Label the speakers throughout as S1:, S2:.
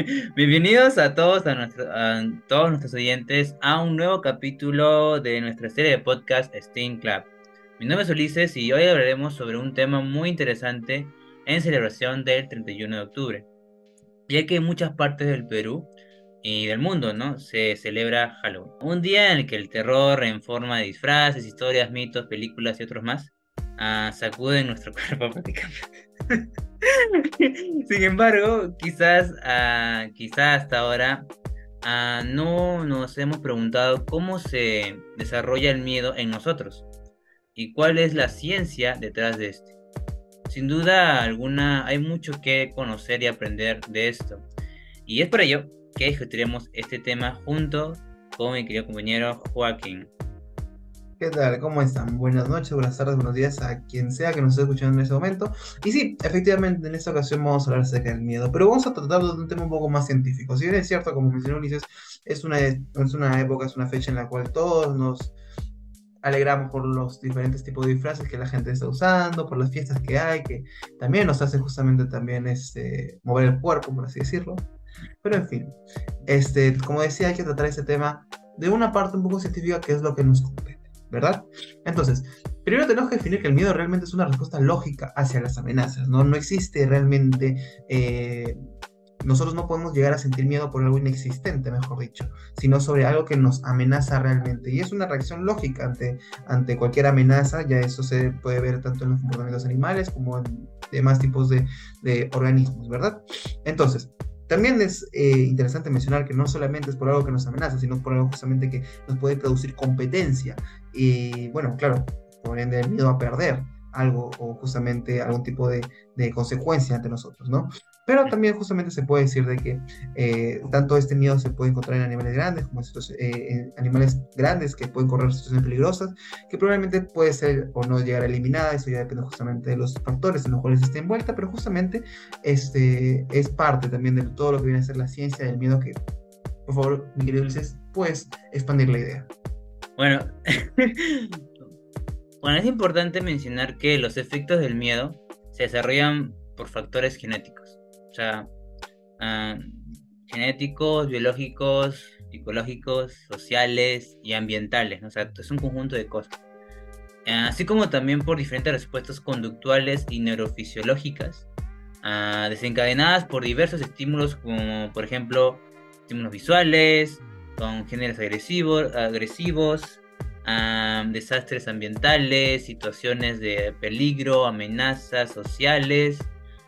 S1: Bienvenidos a todos, a, a todos nuestros oyentes a un nuevo capítulo de nuestra serie de podcast Steam Club. Mi nombre es Ulises y hoy hablaremos sobre un tema muy interesante en celebración del 31 de octubre, ya que en muchas partes del Perú y del mundo, ¿no? Se celebra Halloween. Un día en el que el terror en forma de disfraces, historias, mitos, películas y otros más uh, nuestro cuerpo prácticamente. Sin embargo, quizás, uh, quizás hasta ahora uh, no nos hemos preguntado cómo se desarrolla el miedo en nosotros y cuál es la ciencia detrás de este. Sin duda alguna, hay mucho que conocer y aprender de esto. Y es por ello que discutiremos este tema junto con mi querido compañero Joaquín.
S2: ¿Qué tal? ¿Cómo están? Buenas noches, buenas tardes, buenos días a quien sea que nos esté escuchando en este momento. Y sí, efectivamente, en esta ocasión vamos a hablar acerca del miedo, pero vamos a tratar de un tema un poco más científico. Si bien es cierto, como mencionó Ulises, es una, es una época, es una fecha en la cual todos nos alegramos por los diferentes tipos de disfraces que la gente está usando, por las fiestas que hay, que también nos hace justamente también este, mover el cuerpo, por así decirlo. Pero en fin, este, como decía, hay que tratar este tema de una parte un poco científica que es lo que nos compete. ¿Verdad? Entonces, primero tenemos que definir que el miedo realmente es una respuesta lógica hacia las amenazas, ¿no? No existe realmente... Eh, nosotros no podemos llegar a sentir miedo por algo inexistente, mejor dicho, sino sobre algo que nos amenaza realmente. Y es una reacción lógica ante, ante cualquier amenaza, ya eso se puede ver tanto en los comportamientos animales como en demás tipos de, de organismos, ¿verdad? Entonces, también es eh, interesante mencionar que no solamente es por algo que nos amenaza, sino por algo justamente que nos puede producir competencia. Y bueno, claro, por ende el miedo a perder algo o justamente algún tipo de, de consecuencia ante nosotros, ¿no? Pero también justamente se puede decir de que eh, tanto este miedo se puede encontrar en animales grandes como estos eh, animales grandes que pueden correr situaciones peligrosas, que probablemente puede ser o no llegar a eliminar, eso ya depende justamente de los factores en los cuales esté envuelta, pero justamente este, es parte también de todo lo que viene a ser la ciencia del miedo que, por favor, mi querido Ulises, puedes expandir la idea.
S1: Bueno, bueno, es importante mencionar que los efectos del miedo se desarrollan por factores genéticos o sea, ah, genéticos, biológicos, psicológicos, sociales y ambientales, o sea, es un conjunto de cosas. Ah, así como también por diferentes respuestas conductuales y neurofisiológicas, ah, desencadenadas por diversos estímulos, como por ejemplo estímulos visuales, con géneros agresivos, agresivos desastres ambientales, situaciones de peligro, amenazas sociales,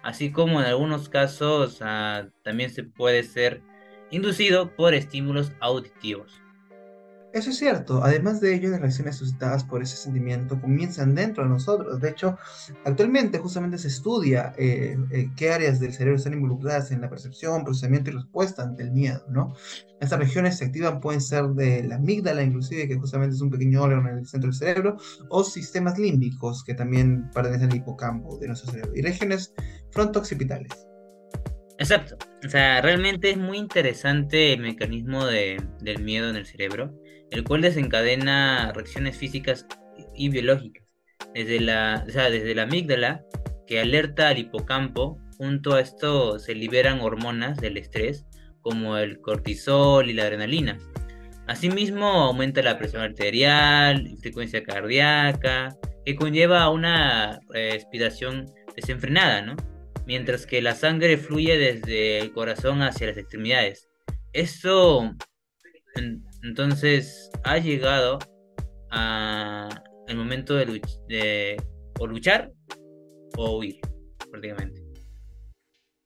S1: así como en algunos casos ah, también se puede ser inducido por estímulos auditivos.
S2: Eso es cierto. Además de ello, las reacciones suscitadas por ese sentimiento comienzan dentro de nosotros. De hecho, actualmente justamente se estudia eh, eh, qué áreas del cerebro están involucradas en la percepción, procesamiento y respuesta ante el miedo, ¿no? Estas regiones se activan, pueden ser de la amígdala, inclusive, que justamente es un pequeño órgano en el centro del cerebro, o sistemas límbicos, que también pertenecen al hipocampo de nuestro cerebro, y regiones frontoxipitales.
S1: Exacto. O sea, realmente es muy interesante el mecanismo de, del miedo en el cerebro el cual desencadena reacciones físicas y biológicas. Desde la, o sea, desde la amígdala, que alerta al hipocampo, junto a esto se liberan hormonas del estrés, como el cortisol y la adrenalina. Asimismo, aumenta la presión arterial frecuencia cardíaca, que conlleva una respiración desenfrenada, ¿no? Mientras que la sangre fluye desde el corazón hacia las extremidades. Esto entonces ha llegado a el momento de, de o luchar o huir, prácticamente.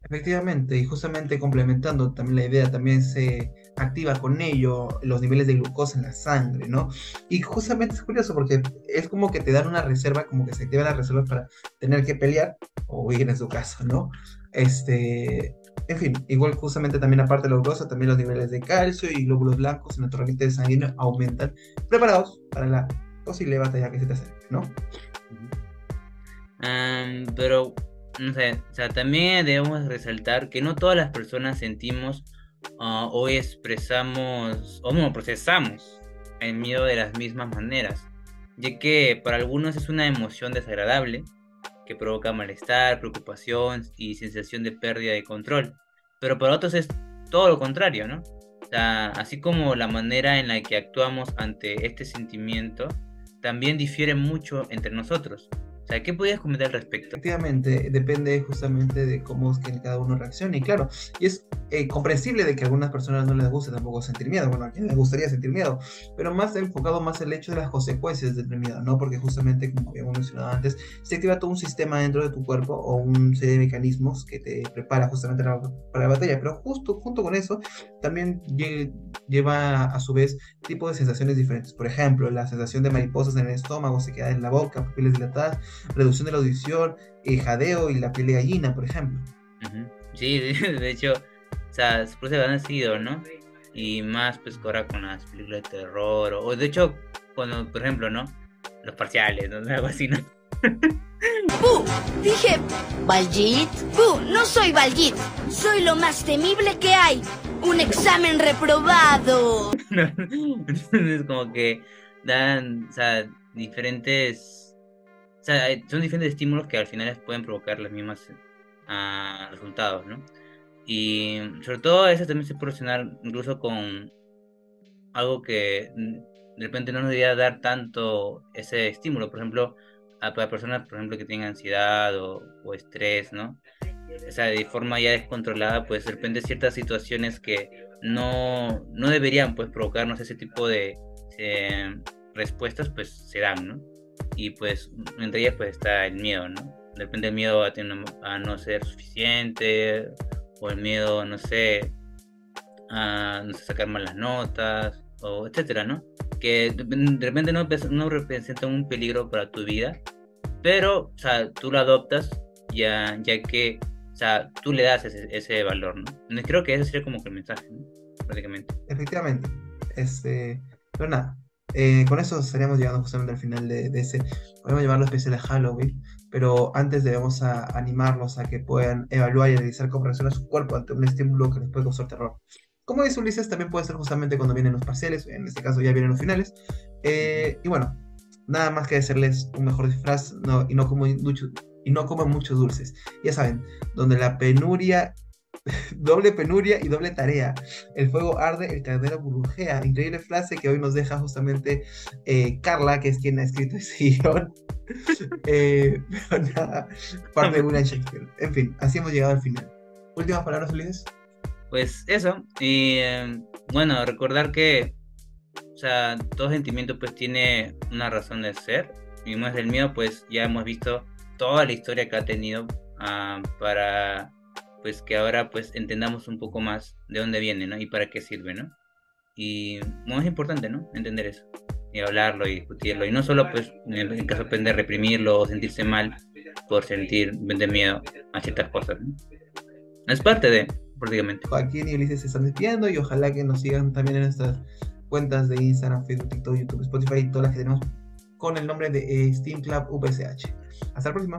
S2: Efectivamente, y justamente complementando también la idea, también se activa con ello los niveles de glucosa en la sangre, ¿no? Y justamente es curioso porque es como que te dan una reserva, como que se activa la reserva para tener que pelear o huir en su caso, ¿no? Este, en fin, igual justamente también aparte de la glucosa, también los niveles de calcio y glóbulos blancos en nuestro torrente sanguíneo aumentan, preparados para la posible batalla que se te acerque, ¿no?
S1: pero, no sé, o sea, también debemos resaltar que no todas las personas sentimos o expresamos, o no, procesamos el miedo de las mismas maneras, ya que para algunos es una emoción desagradable, que provoca malestar, preocupación y sensación de pérdida de control. Pero para otros es todo lo contrario, ¿no? O sea, así como la manera en la que actuamos ante este sentimiento también difiere mucho entre nosotros. O sea, ¿qué podías comentar al respecto?
S2: Efectivamente, depende justamente de cómo es que cada uno reaccione. Y claro, y es eh, comprensible de que a algunas personas no les guste tampoco sentir miedo. Bueno, a quien les gustaría sentir miedo, pero más enfocado más el hecho de las consecuencias del miedo, ¿no? Porque justamente, como habíamos mencionado antes, se activa todo un sistema dentro de tu cuerpo o un serie de mecanismos que te prepara justamente para la batalla. Pero justo junto con eso, también lleva a su vez tipo de sensaciones diferentes. Por ejemplo, la sensación de mariposas en el estómago, se queda en la boca, pupilas dilatadas reducción de la audición, eh, jadeo y la piel de gallina, por ejemplo.
S1: Sí, de hecho, o sea, se han nacido, ¿no? Y más, pues, ahora con las películas de terror, o, de hecho, cuando, por ejemplo, ¿no? Los parciales, ¿no? Algo así, ¿no?
S3: ¡Puh! Dije, ¿Baljit? ¡Puh! No soy Baljit. Soy lo más temible que hay. Un examen reprobado.
S1: es como que dan, o sea, diferentes sea, son diferentes estímulos que al final pueden provocar las mismas uh, resultados, ¿no? Y sobre todo eso también se puede relacionar incluso con algo que de repente no nos debería dar tanto ese estímulo. Por ejemplo, a, personas, por ejemplo, que tienen ansiedad o, estrés, ¿no? O sea, de forma ya descontrolada, pues de repente ciertas situaciones que no, no deberían pues provocarnos ese tipo de eh, respuestas, pues se dan, ¿no? Y pues entre ellas pues está el miedo, ¿no? Depende del miedo a, a no ser suficiente o el miedo, no sé, a no sé, sacar malas notas o etcétera, ¿no? Que de repente no, no representa un peligro para tu vida, pero, o sea, tú lo adoptas ya, ya que, o sea, tú le das ese, ese valor, ¿no? Creo que ese sería como que el mensaje, ¿no? Prácticamente.
S2: Efectivamente. Este, pero nada, eh, con eso estaríamos llegando justamente al final de, ese, podemos llamarlo especial de Halloween, pero antes debemos animarlos a que puedan evaluar y analizar cómo reacciona su cuerpo ante un estímulo que les puede causar terror. Como dice Ulises, también puede ser justamente cuando vienen los parciales, en este caso ya vienen los finales. Eh, y bueno, nada más que decirles un mejor disfraz y, no como y no coman muchos dulces. Ya saben, donde la penuria doble penuria y doble tarea. El fuego arde, el caldero burbujea. Increíble frase que hoy nos deja justamente eh, Carla, que es quien ha escrito ese guion. eh, pero nada, parte de William Shakespeare. En fin, así hemos llegado al final. Últimas palabras, Ulises.
S1: Pues eso, y em, bueno, recordar que, o sea, todo sentimiento pues tiene una razón de ser, y más el miedo pues ya hemos visto toda la historia que ha tenido ah, para pues que ahora pues entendamos un poco más de dónde viene, ¿no? Y para qué sirve, ¿no? Y no es importante, ¿no? Entender eso y hablarlo y discutirlo y no solo pues en caso pues, de reprimirlo o sentirse mal por sentir de miedo a ciertas cosas, ¿no? Es parte de, prácticamente.
S2: Joaquín y Ulises se están despidiendo y ojalá que nos sigan también en nuestras cuentas de Instagram, Facebook, TikTok, YouTube, Spotify y todas las que tenemos con el nombre de Steam Club UPSH. Hasta la próxima.